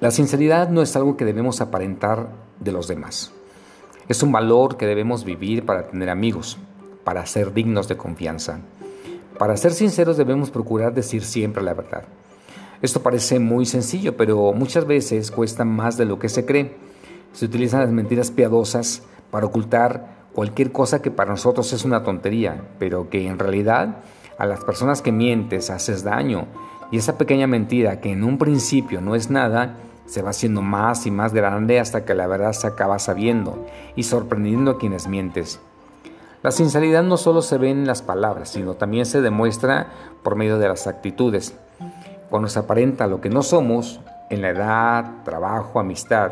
La sinceridad no es algo que debemos aparentar de los demás. Es un valor que debemos vivir para tener amigos, para ser dignos de confianza. Para ser sinceros debemos procurar decir siempre la verdad. Esto parece muy sencillo, pero muchas veces cuesta más de lo que se cree. Se utilizan las mentiras piadosas para ocultar cualquier cosa que para nosotros es una tontería, pero que en realidad a las personas que mientes haces daño. Y esa pequeña mentira que en un principio no es nada, se va haciendo más y más grande hasta que la verdad se acaba sabiendo y sorprendiendo a quienes mientes. La sinceridad no solo se ve en las palabras, sino también se demuestra por medio de las actitudes. Cuando se aparenta lo que no somos, en la edad, trabajo, amistad,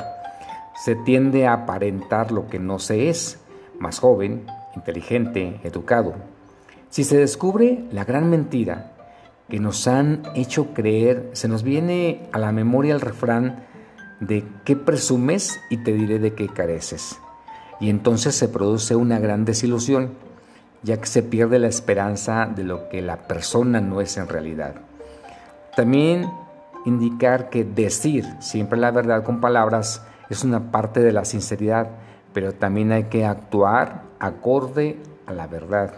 se tiende a aparentar lo que no se es, más joven, inteligente, educado. Si se descubre la gran mentira que nos han hecho creer, se nos viene a la memoria el refrán de qué presumes y te diré de qué careces. Y entonces se produce una gran desilusión, ya que se pierde la esperanza de lo que la persona no es en realidad. También indicar que decir siempre la verdad con palabras es una parte de la sinceridad, pero también hay que actuar acorde a la verdad.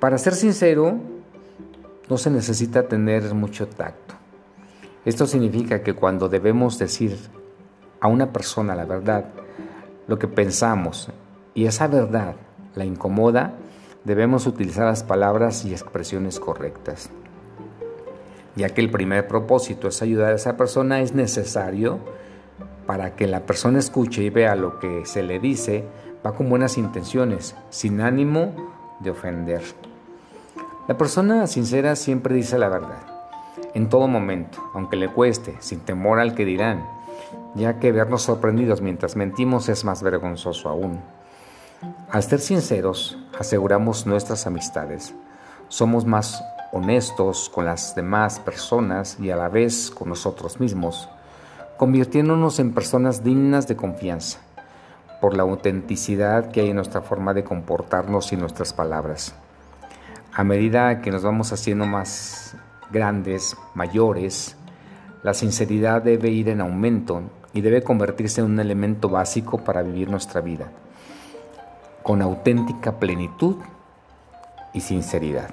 Para ser sincero, no se necesita tener mucho tacto. Esto significa que cuando debemos decir a una persona la verdad, lo que pensamos y esa verdad la incomoda, debemos utilizar las palabras y expresiones correctas. Ya que el primer propósito es ayudar a esa persona, es necesario para que la persona escuche y vea lo que se le dice, va con buenas intenciones, sin ánimo de ofender. La persona sincera siempre dice la verdad, en todo momento, aunque le cueste, sin temor al que dirán, ya que vernos sorprendidos mientras mentimos es más vergonzoso aún. Al ser sinceros, aseguramos nuestras amistades. Somos más honestos con las demás personas y a la vez con nosotros mismos, convirtiéndonos en personas dignas de confianza por la autenticidad que hay en nuestra forma de comportarnos y nuestras palabras. A medida que nos vamos haciendo más grandes, mayores, la sinceridad debe ir en aumento y debe convertirse en un elemento básico para vivir nuestra vida, con auténtica plenitud y sinceridad.